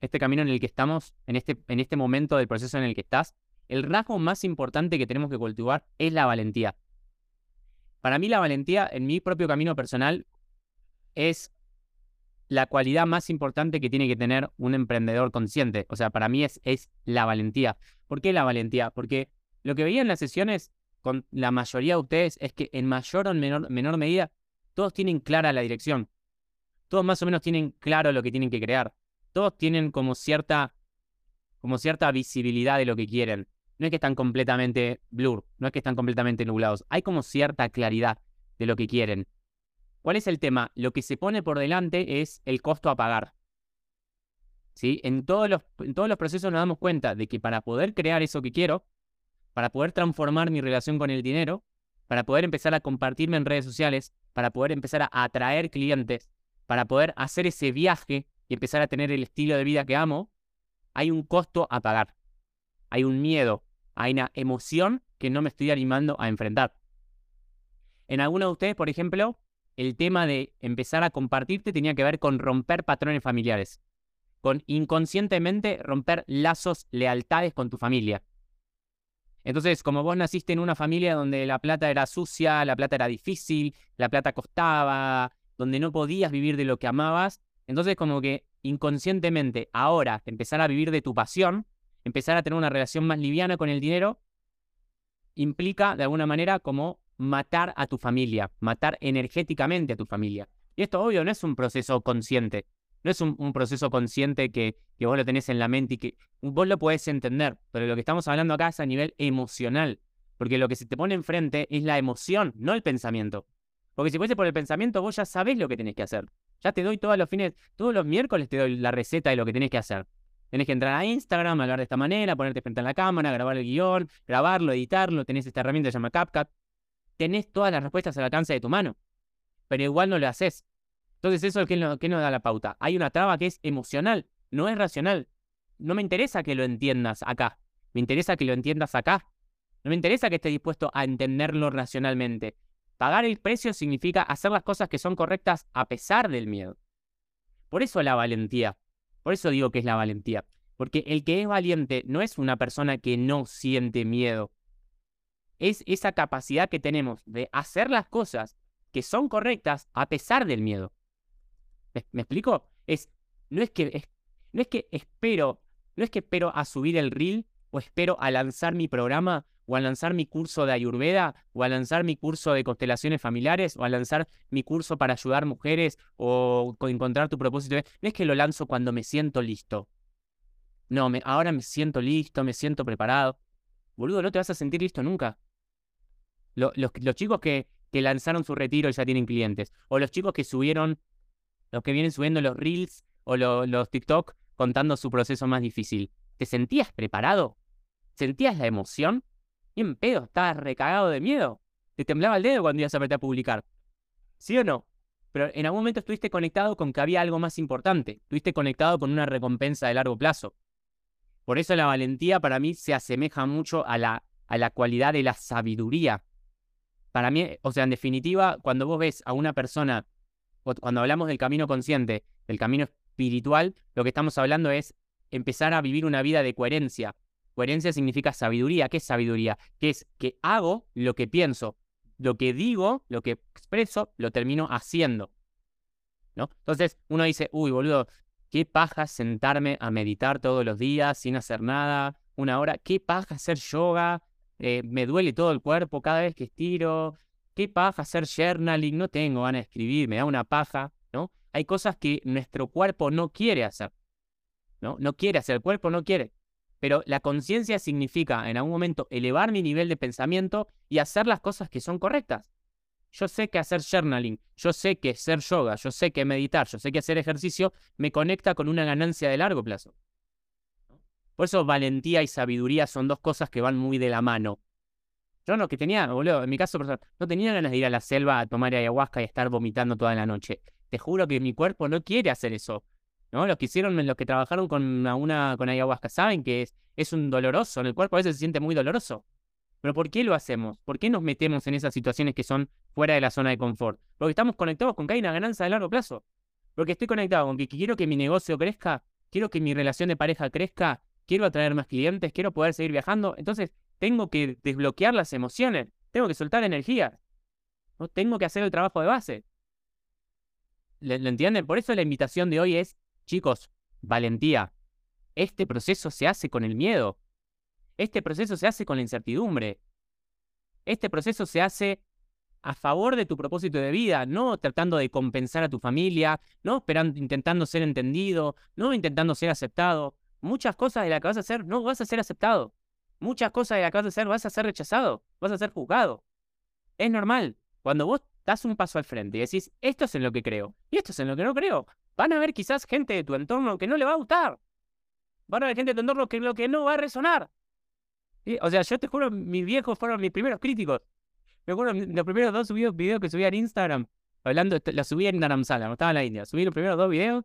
este camino en el que estamos, en este, en este momento del proceso en el que estás, el rasgo más importante que tenemos que cultivar es la valentía. Para mí la valentía en mi propio camino personal es la cualidad más importante que tiene que tener un emprendedor consciente. O sea, para mí es, es la valentía. ¿Por qué la valentía? Porque lo que veía en las sesiones con la mayoría de ustedes es que en mayor o menor, menor medida todos tienen clara la dirección. Todos más o menos tienen claro lo que tienen que crear. Todos tienen como cierta, como cierta visibilidad de lo que quieren. No es que están completamente blur, no es que están completamente nublados. Hay como cierta claridad de lo que quieren. ¿Cuál es el tema? Lo que se pone por delante es el costo a pagar. ¿Sí? En, todos los, en todos los procesos nos damos cuenta de que para poder crear eso que quiero, para poder transformar mi relación con el dinero, para poder empezar a compartirme en redes sociales, para poder empezar a atraer clientes, para poder hacer ese viaje y empezar a tener el estilo de vida que amo, hay un costo a pagar. Hay un miedo, hay una emoción que no me estoy animando a enfrentar. En algunos de ustedes, por ejemplo, el tema de empezar a compartirte tenía que ver con romper patrones familiares, con inconscientemente romper lazos, lealtades con tu familia. Entonces, como vos naciste en una familia donde la plata era sucia, la plata era difícil, la plata costaba, donde no podías vivir de lo que amabas, entonces como que inconscientemente ahora empezar a vivir de tu pasión, empezar a tener una relación más liviana con el dinero, implica de alguna manera como matar a tu familia, matar energéticamente a tu familia. Y esto obvio no es un proceso consciente, no es un, proceso consciente que, vos lo tenés en la mente y que vos lo podés entender, pero lo que estamos hablando acá es a nivel emocional, porque lo que se te pone enfrente es la emoción, no el pensamiento. Porque si fuese por el pensamiento, vos ya sabés lo que tenés que hacer. Ya te doy todos los fines, todos los miércoles te doy la receta de lo que tenés que hacer. Tenés que entrar a Instagram, hablar de esta manera, ponerte frente a la cámara, grabar el guion, grabarlo, editarlo, tenés esta herramienta que se llama CapCut tenés todas las respuestas al alcance de tu mano, pero igual no lo haces. Entonces, eso es que no, que nos da la pauta. Hay una traba que es emocional, no es racional. No me interesa que lo entiendas acá, me interesa que lo entiendas acá. No me interesa que estés dispuesto a entenderlo racionalmente. Pagar el precio significa hacer las cosas que son correctas a pesar del miedo. Por eso la valentía. Por eso digo que es la valentía. Porque el que es valiente no es una persona que no siente miedo es esa capacidad que tenemos de hacer las cosas que son correctas a pesar del miedo. ¿Me, explico? Es, no, es que, no es que espero, no es que espero a subir el reel o espero a lanzar mi programa o a lanzar mi curso de Ayurveda o a lanzar mi curso de constelaciones familiares o a lanzar mi curso para ayudar mujeres o encontrar tu propósito. No es que lo lanzo cuando me siento listo. No, ahora me siento listo, me siento preparado. Boludo, no te vas a sentir listo nunca los, chicos que, que lanzaron su retiro y ya tienen clientes, o los chicos que subieron, los que vienen subiendo los reels o los TikTok contando su proceso más difícil. ¿Te sentías preparado? ¿Sentías la emoción? Y en pedo, estabas recagado de miedo. Te temblaba el dedo cuando ibas a apretar a publicar. ¿Sí o no? Pero en algún momento estuviste conectado con que había algo más importante. Estuviste conectado con una recompensa de largo plazo. Por eso la valentía para mí se asemeja mucho a la, a la cualidad de la sabiduría para mí, o sea, en definitiva, cuando vos ves a una persona, cuando hablamos del camino consciente, del camino espiritual, lo que estamos hablando es empezar a vivir una vida de coherencia. Coherencia significa sabiduría. ¿Qué es sabiduría? Que es que hago lo que pienso, lo que digo, lo que expreso, lo termino haciendo. ¿No? Entonces uno dice, uy, boludo, qué paja sentarme a meditar todos los días sin hacer nada, una hora, qué paja hacer yoga, eh, me duele todo el cuerpo cada vez que estiro, qué paja hacer journaling, no tengo ganas de escribir, me da una paja, ¿no? Hay cosas que nuestro cuerpo no quiere hacer, ¿no? No quiere hacer, el cuerpo no quiere. Pero la conciencia significa en algún momento elevar mi nivel de pensamiento y hacer las cosas que son correctas. Yo sé que hacer journaling, yo sé que hacer yoga, yo sé que meditar, yo sé que hacer ejercicio me conecta con una ganancia de largo plazo. Por eso valentía y sabiduría son dos cosas que van muy de la mano. Yo no, que tenía, boludo, en mi caso no tenía ganas de ir a la selva a tomar ayahuasca y estar vomitando toda la noche. Te juro que mi cuerpo no quiere hacer eso. ¿No? Los que hicieron, los que trabajaron con una, con ayahuasca, saben que es, es un doloroso, en el cuerpo a veces se siente muy doloroso. Pero ¿por qué lo hacemos? ¿Por qué nos metemos en esas situaciones que son fuera de la zona de confort? Porque estamos conectados con que hay una ganancia de largo plazo. Porque estoy conectado con que quiero que mi negocio crezca quiero que mi relación de pareja crezca, quiero atraer más clientes, quiero poder seguir viajando. Entonces, tengo que desbloquear las emociones, tengo que soltar energía, ¿no? tengo que hacer el trabajo de base. ¿Lo entienden? Por eso la invitación de hoy es, chicos, valentía. Este proceso se hace con el miedo. Este proceso se hace con la incertidumbre. Este proceso se hace a favor de tu propósito de vida, no tratando de compensar a tu familia, no esperando, intentando ser entendido, no intentando ser aceptado. Muchas cosas de las que vas a hacer no vas a ser aceptado. Muchas cosas de las que vas a hacer vas a ser rechazado, vas a ser juzgado. Es normal. Cuando vos das un paso al frente y decís, esto es en lo que creo y esto es en lo que no creo, van a haber quizás gente de tu entorno que no le va a gustar. Van a haber gente de tu entorno que lo que no va a resonar. O sea, yo te juro, mis viejos fueron mis primeros críticos. Me acuerdo los primeros dos subidos, videos que subí en Instagram, hablando, la subí en Dharamsala, estaba en la India. Subí los primeros dos videos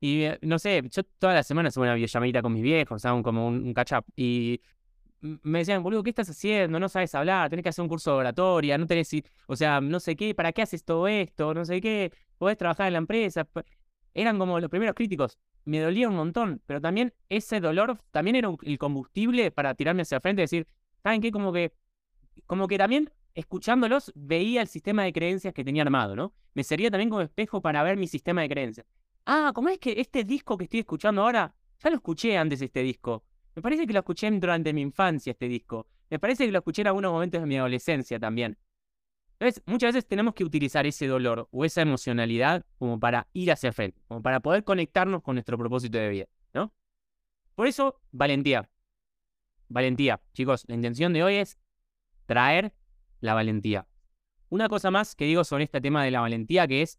y eh, no sé, yo toda la semana subo una videollamadita con mis viejos, o como un, catch up. Y me decían, boludo, ¿qué estás haciendo? No sabes hablar, tenés que hacer un curso de oratoria, no tenés, o sea, no sé qué, ¿para qué haces todo esto? No sé qué, podés trabajar en la empresa. Eran como los primeros críticos. Me dolía un montón, pero también ese dolor también era el combustible para tirarme hacia el frente y decir, ¿saben qué? Como que, como que también escuchándolos, veía el sistema de creencias que tenía armado, ¿no? Me servía también como espejo para ver mi sistema de creencias. Ah, ¿cómo es que este disco que estoy escuchando ahora, ya lo escuché antes este disco? Me parece que lo escuché durante mi infancia este disco. Me parece que lo escuché en algunos momentos de mi adolescencia también. Entonces, muchas veces tenemos que utilizar ese dolor o esa emocionalidad como para ir hacia frente, como para poder conectarnos con nuestro propósito de vida, ¿no? Por eso, valentía. Valentía. Chicos, la intención de hoy es traer la valentía. Una cosa más que digo sobre este tema de la valentía, que es,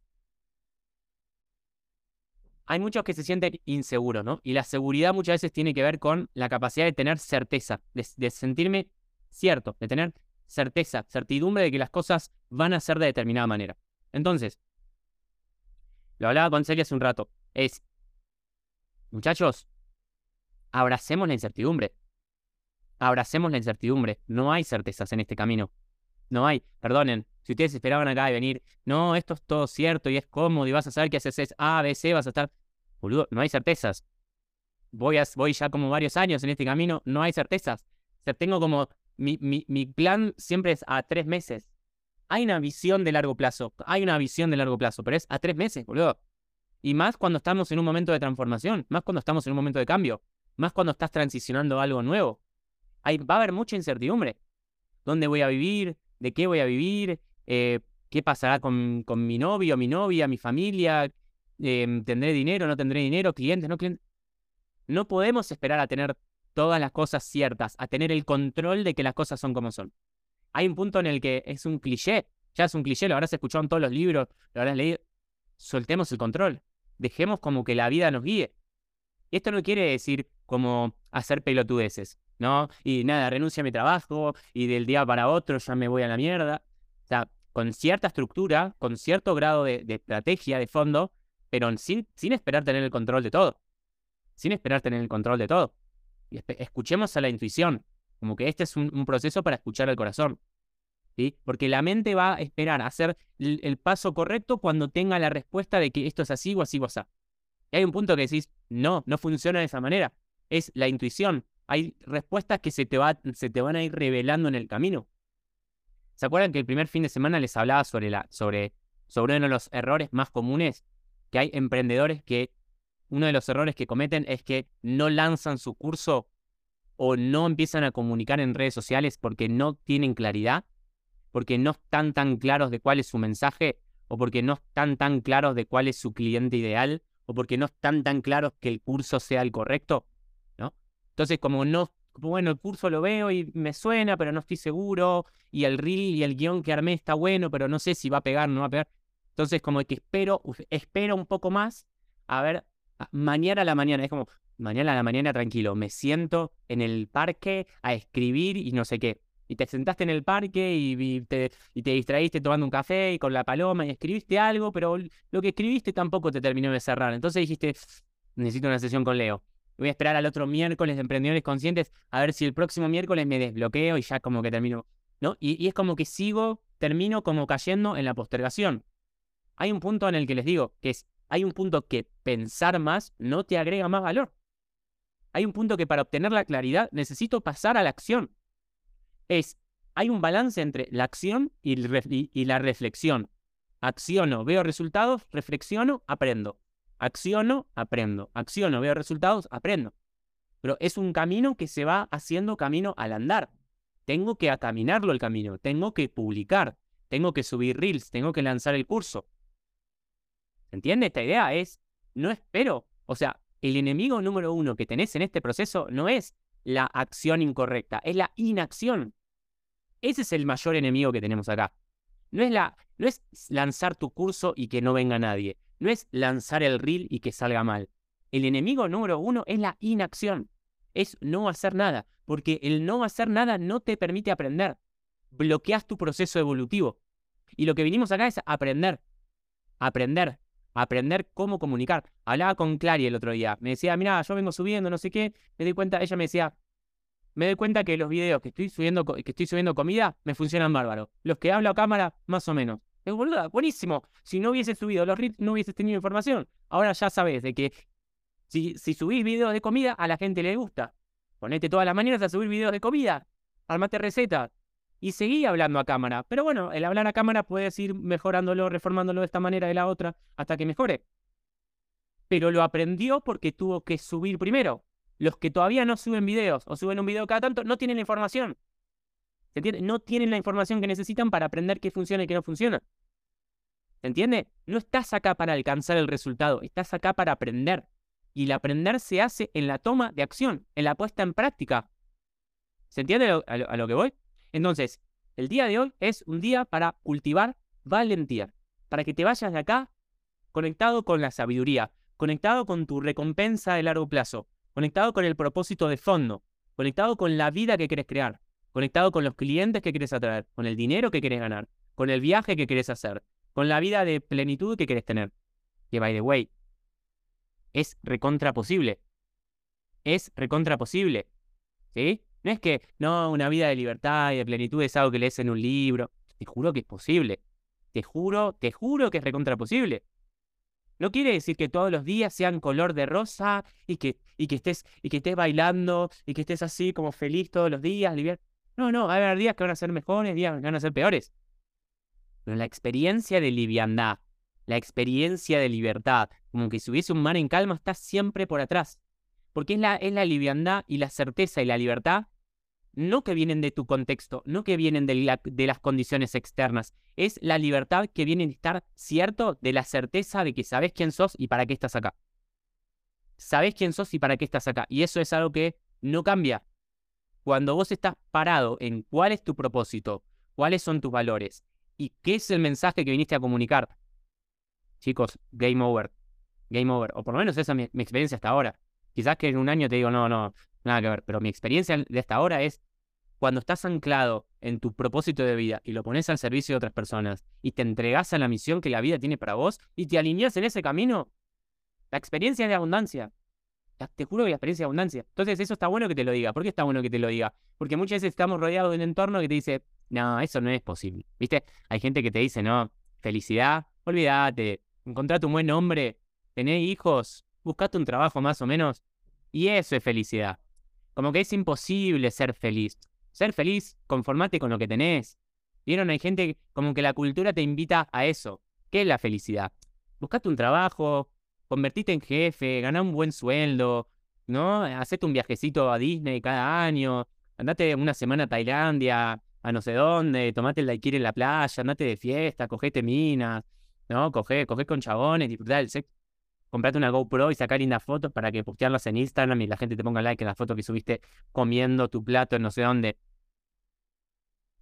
hay muchos que se sienten inseguros, ¿no? Y la seguridad muchas veces tiene que ver con la capacidad de tener certeza, de, sentirme cierto, de tener certeza, certidumbre de que las cosas van a ser de determinada manera. Entonces, lo hablaba con Celia hace un rato, es, muchachos, abracemos la incertidumbre. Abracemos la incertidumbre. No hay certezas en este camino. No hay, perdonen, si ustedes esperaban acá de venir, no, esto es todo cierto y es cómodo y vas a saber que haces A, B, C, vas a estar... Boludo, no hay certezas. Voy, a, voy ya como varios años en este camino, no hay certezas. Tengo como... Mi, mi, mi plan siempre es a tres meses. Hay una visión de largo plazo, hay una visión de largo plazo, pero es a tres meses, boludo. Y más cuando estamos en un momento de transformación, más cuando estamos en un momento de cambio, más cuando estás transicionando a algo nuevo. Hay, va a haber mucha incertidumbre. ¿Dónde voy a vivir? de qué voy a vivir, eh, qué pasará con, con, mi novio, mi novia, mi familia, em, tendré dinero, no tendré dinero, clientes, no clientes. No podemos esperar a tener todas las cosas ciertas, a tener el control de que las cosas son como son. Hay un punto en el que es un cliché, ya es un cliché, lo habrás escuchado en todos los libros, lo habrás leído. Soltemos el control, dejemos como que la vida nos guíe. Y esto no quiere decir como hacer pelotudeces. ¿no? Y nada, renuncio a mi trabajo y del día para otro ya me voy a la mierda. O sea, con cierta estructura, con cierto grado de, estrategia de fondo, pero sin, sin esperar tener el control de todo. Sin esperar tener el control de todo. Y escuchemos a la intuición, como que este es un, proceso para escuchar al corazón. ¿sí? Porque la mente va a esperar a hacer el, paso correcto cuando tenga la respuesta de que esto es así o así o así. Y hay un punto que decís, no, no funciona de esa manera. Es la intuición, hay respuestas que se te, va, se te van a ir revelando en el camino. ¿Se acuerdan que el primer fin de semana les hablaba sobre, la, sobre, sobre uno de los errores más comunes? Que hay emprendedores que uno de los errores que cometen es que no lanzan su curso o no empiezan a comunicar en redes sociales porque no tienen claridad, porque no están tan claros de cuál es su mensaje, o porque no están tan claros de cuál es su cliente ideal, o porque no están tan claros que el curso sea el correcto. Entonces, como no, bueno, el curso lo veo y me suena, pero no estoy seguro, y el reel y el guion que armé está bueno, pero no sé si va a pegar o no va a pegar. Entonces, como que espero, espero un poco más, a ver, mañana a la mañana, es como, mañana a la mañana tranquilo, me siento en el parque a escribir y no sé qué. Y te sentaste en el parque y, te, y te distraíste tomando un café y con la paloma y escribiste algo, pero lo que escribiste tampoco te terminó de cerrar. Entonces dijiste, necesito una sesión con Leo voy a esperar al otro miércoles de Emprendedores Conscientes a ver si el próximo miércoles me desbloqueo y ya como que termino, ¿no? Y, es como que sigo, termino como cayendo en la postergación. Hay un punto en el que les digo que es hay un punto que pensar más no te agrega más valor. Hay un punto que para obtener la claridad necesito pasar a la acción. Es, hay un balance entre la acción y, la reflexión. Acciono, veo resultados, reflexiono, aprendo. Acciono, aprendo. Acciono, veo resultados, aprendo. Pero es un camino que se va haciendo camino al andar. Tengo que caminarlo el camino, tengo que publicar, tengo que subir reels, tengo que lanzar el curso. ¿Se entiende? Esta idea es, no espero. O sea, el enemigo número uno que tenés en este proceso no es la acción incorrecta, es la inacción. Ese es el mayor enemigo que tenemos acá. No es, la, no es lanzar tu curso y que no venga nadie. No es lanzar el reel y que salga mal. El enemigo número uno es la inacción. Es no hacer nada. Porque el no hacer nada no te permite aprender. Bloqueas tu proceso evolutivo. Y lo que vinimos acá es aprender. Aprender. Aprender cómo comunicar. Hablaba con Clary el otro día. Me decía, mira, yo vengo subiendo, no sé qué. Me di cuenta, ella me decía, me doy cuenta que los videos que estoy subiendo, que estoy subiendo comida me funcionan bárbaro. Los que hablo a cámara, más o menos. Es boluda, buenísimo. Si no hubiese subido los reels, no hubieses tenido información. Ahora ya sabes de que si, si subís videos de comida, a la gente le gusta. Ponete todas las mañanas a subir videos de comida. Armate recetas. Y seguí hablando a cámara. Pero bueno, el hablar a cámara puedes ir mejorándolo, reformándolo de esta manera, de la otra, hasta que mejore. Pero lo aprendió porque tuvo que subir primero. Los que todavía no suben videos o suben un video cada tanto no tienen la información. ¿Se entiende? No tienen la información que necesitan para aprender qué funciona y qué no funciona. ¿Se entiende? No estás acá para alcanzar el resultado, estás acá para aprender. Y el aprender se hace en la toma de acción, en la puesta en práctica. ¿Se entiende a lo, que voy? Entonces, el día de hoy es un día para cultivar valentía, para que te vayas de acá conectado con la sabiduría, conectado con tu recompensa de largo plazo, conectado con el propósito de fondo, conectado con la vida que quieres crear, conectado con los clientes que quieres atraer, con el dinero que quieres ganar, con el viaje que quieres hacer, con la vida de plenitud que quieres tener. Que, by the way, es recontra posible. Es recontra posible. ¿Sí? No es que, no, una vida de libertad y de plenitud es algo que lees en un libro. Te juro que es posible. Te juro, te juro que es recontra posible. No quiere decir que todos los días sean color de rosa y que, y que, estés, y que estés bailando y que estés así como feliz todos los días. No, no, va a haber días que van a ser mejores, días que van a ser peores. Pero la experiencia de liviandad, la experiencia de libertad, como que si hubiese un mar en calma, está siempre por atrás. Porque es la, es la liviandad y la certeza y la libertad no que vienen de tu contexto, no que vienen de, las condiciones externas, es la libertad que viene de estar cierto de la certeza de que sabes quién sos y para qué estás acá. Sabes quién sos y para qué estás acá. Y eso es algo que no cambia. Cuando vos estás parado en cuál es tu propósito, cuáles son tus valores y qué es el mensaje que viniste a comunicar. Chicos, game over. Game over. O por lo menos esa es mi, mi experiencia hasta ahora. Quizás que en un año te digo, no, no, nada que ver. Pero mi experiencia de hasta ahora es cuando estás anclado en tu propósito de vida y lo pones al servicio de otras personas y te entregas a la misión que la vida tiene para vos y te alineas en ese camino, la experiencia es de abundancia. Te juro que la experiencia de abundancia. Entonces, eso está bueno que te lo diga. ¿Por qué está bueno que te lo diga? Porque muchas veces estamos rodeados de un entorno que te dice, no, eso no es posible. ¿Viste? Hay gente que te dice, no, felicidad, olvídate, encontrate un buen hombre, tenés hijos, buscate un trabajo más o menos. Y eso es felicidad. Como que es imposible ser feliz. Ser feliz, conformate con lo que tenés. ¿Vieron? Hay gente como que la cultura te invita a eso. ¿Qué es la felicidad? Buscate un trabajo, convertite en jefe, gana un buen sueldo, ¿no? Hacete un viajecito a Disney cada año, andate una semana a Tailandia, a no sé dónde, tomate el daiquiri en la playa, andate de fiesta, cogete minas, ¿no? Coge, coge con chabones, disfrutar del sexo comprate una GoPro y sacar lindas fotos para que postearlas en Instagram y la gente te ponga like en la foto que subiste comiendo tu plato en no sé dónde.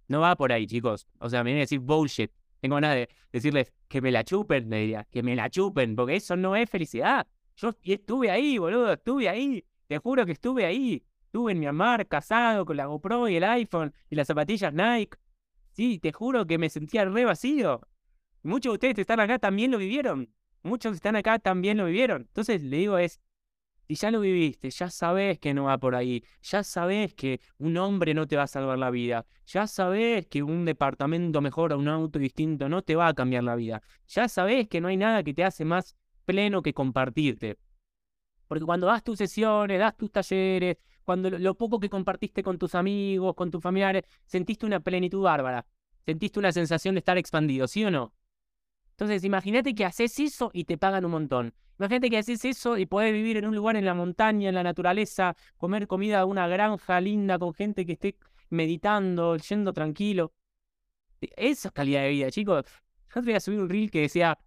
No va por ahí, chicos. O sea, me viene a decir bullshit. Tengo ganas de decirles que me la chupen, le diría, que me la chupen, porque eso no es felicidad. Yo estuve ahí, boludo, estuve ahí. Te juro que estuve ahí. Estuve en Myanmar, casado, con la GoPro y el iPhone y las zapatillas Nike. Sí, te juro que me sentía re vacío. Muchos de ustedes que están acá también lo vivieron muchos que están acá también lo vivieron. Entonces le digo es, si ya lo viviste, ya sabes que no va por ahí, ya sabes que un hombre no te va a salvar la vida, ya sabes que un departamento mejor o un auto distinto no te va a cambiar la vida, ya sabes que no hay nada que te hace más pleno que compartirte. Porque cuando das tus sesiones, das tus talleres, cuando lo, poco que compartiste con tus amigos, con tus familiares, sentiste una plenitud bárbara, sentiste una sensación de estar expandido, ¿sí o no? Entonces, imagínate que haces eso y te pagan un montón. Imagínate que haces eso y podés vivir en un lugar en la montaña, en la naturaleza, comer comida de una granja linda con gente que esté meditando, yendo tranquilo. Esa es calidad de vida, chicos. Yo voy a subir un reel que decía,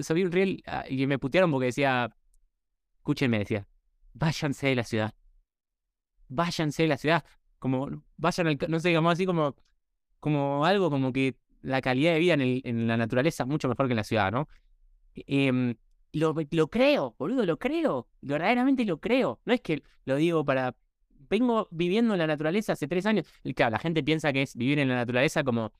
subí un reel ah, y me putearon porque decía, escúchenme, decía, váyanse de la ciudad. Váyanse de la ciudad. Como, vayan al, no sé, digamos así como, como algo como que la calidad de vida en, la naturaleza es mucho mejor que en la ciudad, ¿no? Em, lo, creo, boludo, lo creo. Verdaderamente lo creo. No es que lo digo para. Vengo viviendo en la naturaleza hace tres años. Claro, la gente piensa que es vivir en la naturaleza como,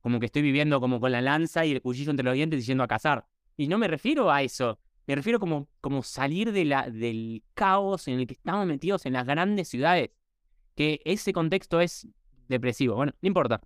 como que estoy viviendo como con la lanza y el cuchillo entre los dientes y yendo a cazar. Y no me refiero a eso. Me refiero como, como salir del caos en el que estamos metidos en las grandes ciudades. Que ese contexto es depresivo. Bueno, no importa.